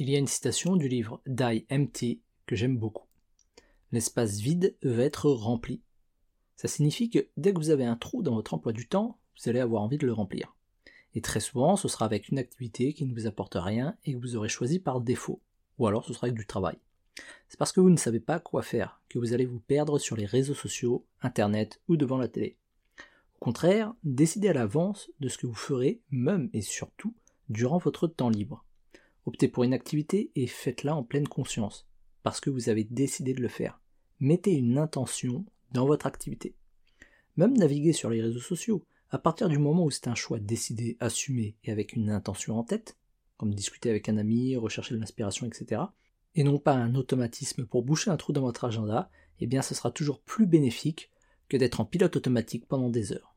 Il y a une citation du livre Die Empty que j'aime beaucoup. L'espace vide va être rempli. Ça signifie que dès que vous avez un trou dans votre emploi du temps, vous allez avoir envie de le remplir. Et très souvent, ce sera avec une activité qui ne vous apporte rien et que vous aurez choisi par défaut. Ou alors ce sera avec du travail. C'est parce que vous ne savez pas quoi faire que vous allez vous perdre sur les réseaux sociaux, internet ou devant la télé. Au contraire, décidez à l'avance de ce que vous ferez, même et surtout, durant votre temps libre. Optez pour une activité et faites-la en pleine conscience, parce que vous avez décidé de le faire. Mettez une intention dans votre activité. Même naviguer sur les réseaux sociaux, à partir du moment où c'est un choix décidé, assumé et avec une intention en tête, comme discuter avec un ami, rechercher de l'inspiration, etc., et non pas un automatisme pour boucher un trou dans votre agenda, eh bien ce sera toujours plus bénéfique que d'être en pilote automatique pendant des heures.